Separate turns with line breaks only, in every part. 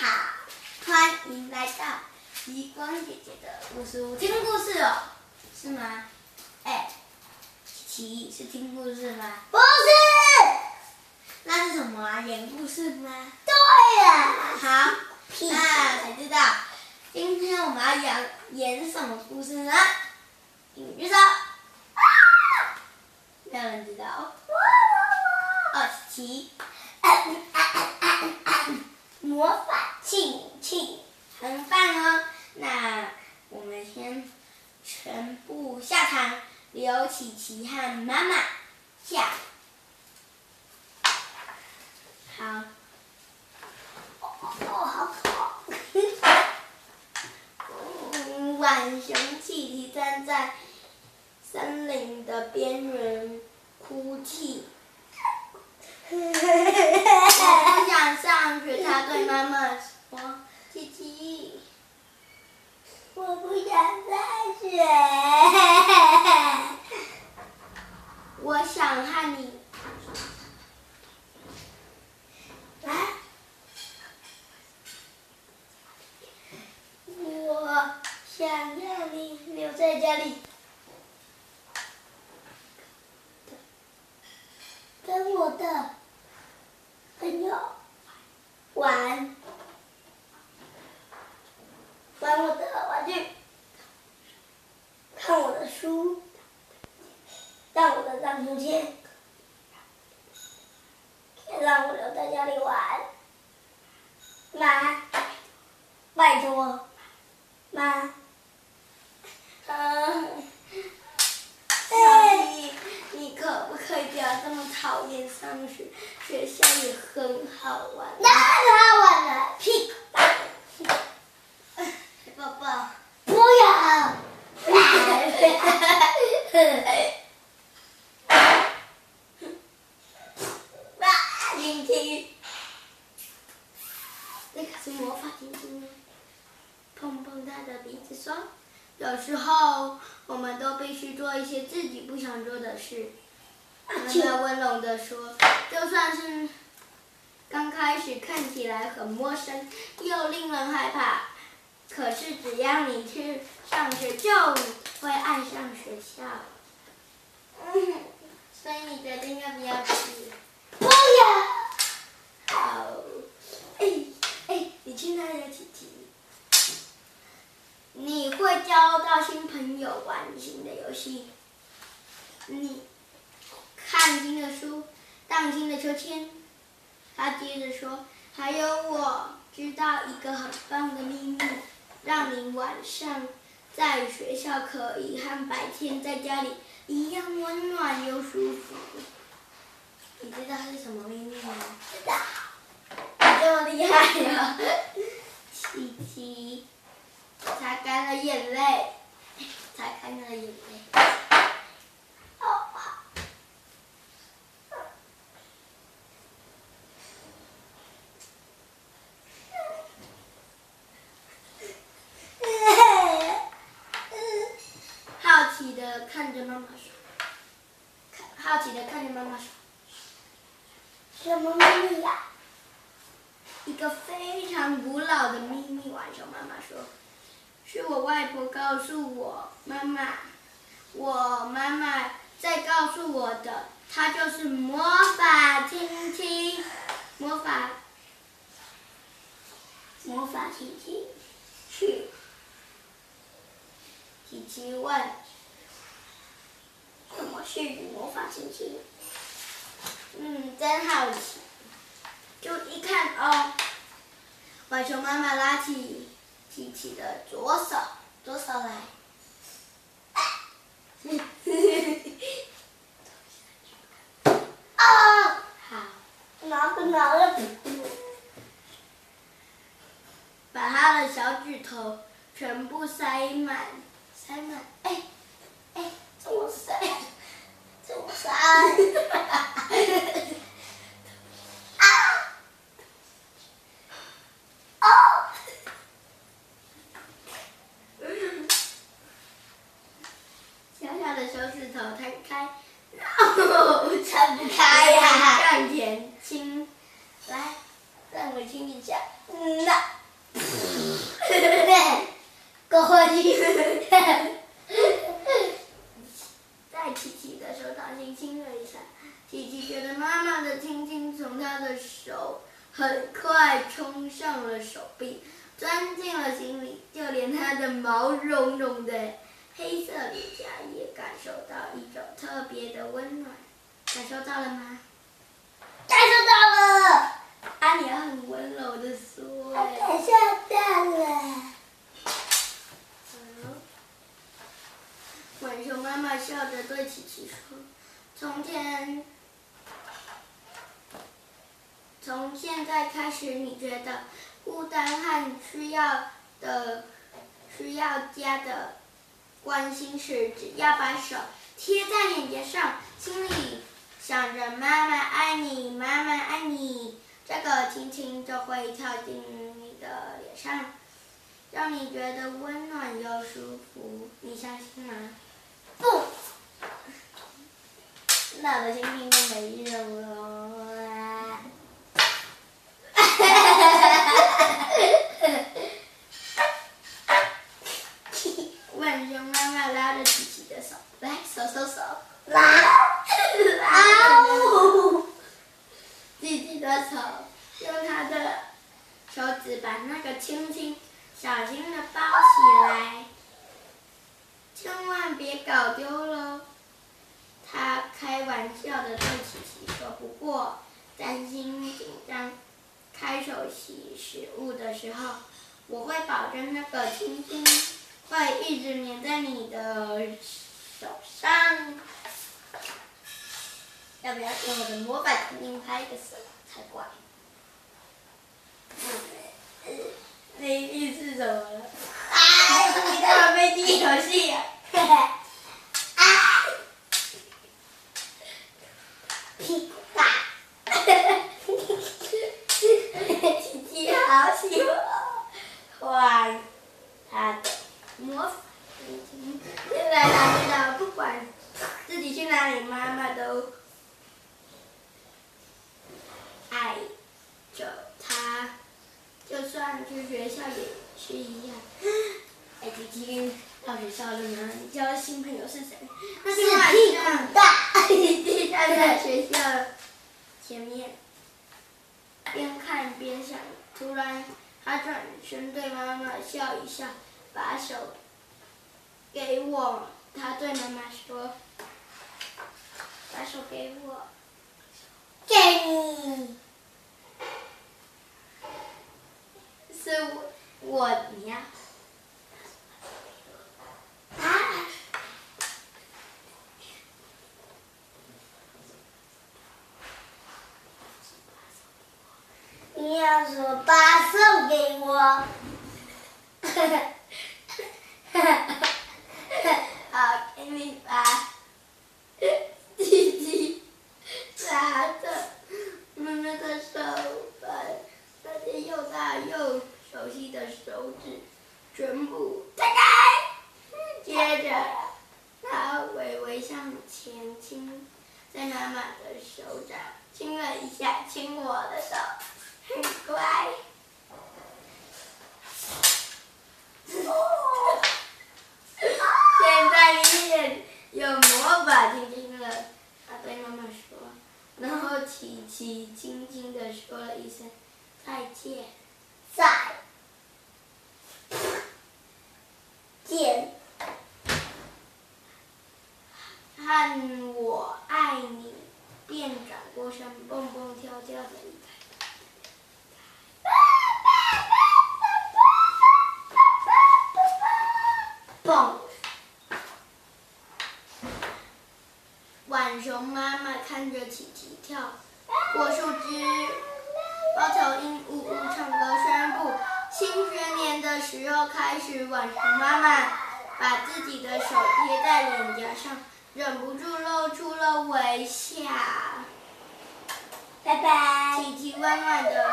好，欢迎来到极光姐姐的故事屋听故事哦，是吗？哎，琪琪是听故事吗？
不是，
那是什么啊？演故事吗？
对呀。
好，那才知道。今天我们要演演什么故事呢？请举手。没有人知道。哦，琪。
魔法亲亲，
很棒哦。那我们先全部下场，刘琪琪和妈妈下。好。
哦，好痛。
嗯，浣熊琪琪站在森林的边缘哭泣。我不想上学，他对妈妈说：“琪琪，
我不想上学。
我想和你。
来，我想让你留在家里，跟我的朋友玩，玩我的玩具，看我的书，让我的荡秋千，让我留在家里玩。妈，拜托，妈。
嗯，
哎
小弟，你可不可以不要这么讨厌上学？学校也很好玩。
那好玩了，屁股大，
宝宝，
不要，
听，那可是魔法婷婷啊！碰碰他的鼻子说：“有时候我们都必须做一些自己不想做的事。”妈妈温柔地说：“就算是刚开始看起来很陌生又令人害怕，可是只要你去上学，就会爱上学校。”，所以你决定要不要去？
不要，
好，哎哎，你去哪里，琪琪？你会交到新朋友，玩新的游戏。你看新的书，荡新的秋千。他接着说：“还有，我知道一个很棒的秘密，让你晚上在学校可以和白天在家里一样温暖又舒服。你知道是什么秘密吗？”
知道，
你这么厉害呀、琪琪，擦干了眼泪，擦干了眼泪。
哦，好，
好奇的看着妈妈说，看好奇的看着妈妈说，
什么秘密呀？
一个非常古老的秘密。玩笑妈妈说，是我外婆告诉我妈妈，我妈妈在告诉我的，它就是魔法亲亲，魔法
魔法亲亲，
去。琪琪问：“怎么是魔法亲亲？”嗯，真好奇。就一看哦，把熊妈妈拉起琪琪的左手，左手来。
啊，
好，
拿个拿个，
把他的小指头全部塞满，塞满。哎，哎，
怎么塞？怎么塞？啊！哦，
小小的手指头摊开，然后
撑不开呀、
向前倾，来，再
个亲一下，嗯呐，过去。
在琪琪的手掌心亲了一下，琪琪觉得妈妈的亲亲从她的手很快冲上了手臂，钻进了心里，就连她的毛茸茸的黑色脸颊也感受到一种特别的温暖。感受到了吗？
感受到了。
阿尼很温柔的说：“
感受到了。”
浣熊妈妈笑着对琪琪说：“从前，从现在开始，你觉得孤单和需要的、需要家的关心时，只要把手贴在脸颊上，心里想着‘妈妈爱你，妈妈爱你’，这个轻轻就会跳进你的脸上，让你觉得温暖又舒服。你相信吗？”
不，那的亲亲就没用了。哈哈
浣熊妈妈拉着琪琪的手，来，手手手，
拉，拉
哦！琪琪的手用他的手指把那个亲亲小心的包起来。千万别搞丢了，他开玩笑的对琪琪说。不过担心紧张，开手洗食物的时候，我会保证那个亲亲会一直粘在你的手上。要不要用我的魔法亲亲拍个手才怪？那意思怎么了？你干嘛飞机游戏？嘿嘿，啊！
屁股大，
琪琪好喜欢他魔。现在他知道，不管自己去哪里，妈妈都爱着他。就算去学校也是一样。已经到学校了呢？你交的？新朋友。是谁？
那是屁股大。
琪琪站在学校前面，边看边想。突然，他转身对妈妈笑一笑，把手给我。他对妈妈说：“把手给我。”
给你。
是我你呀，
啊！你要说把手给我，哈哈
哈哈哈哈！好，给你把弟弟拿着妈妈的手，把那些又大又。熟悉的手指全部推开，接着他微微向前倾，在妈妈的手掌亲了一下，亲我的手，很乖。现在你也有魔法亲亲了，他对妈妈说，然后琪琪轻轻的说了一声再见。
再见，
和我爱你，便转过身，蹦蹦跳跳的离开。蹦！浣熊妈妈看着琪琪跳过树枝。猫头鹰呜呜唱歌，宣布新学年的时候开始。浣熊妈妈把自己的手贴在脸颊上，忍不住露出了微笑。
拜拜。
琪琪温暖的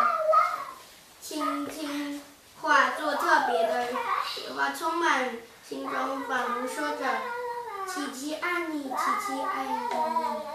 轻轻画作特别的雪花，充满心中，仿佛说着：“琪琪爱你，琪琪爱你。”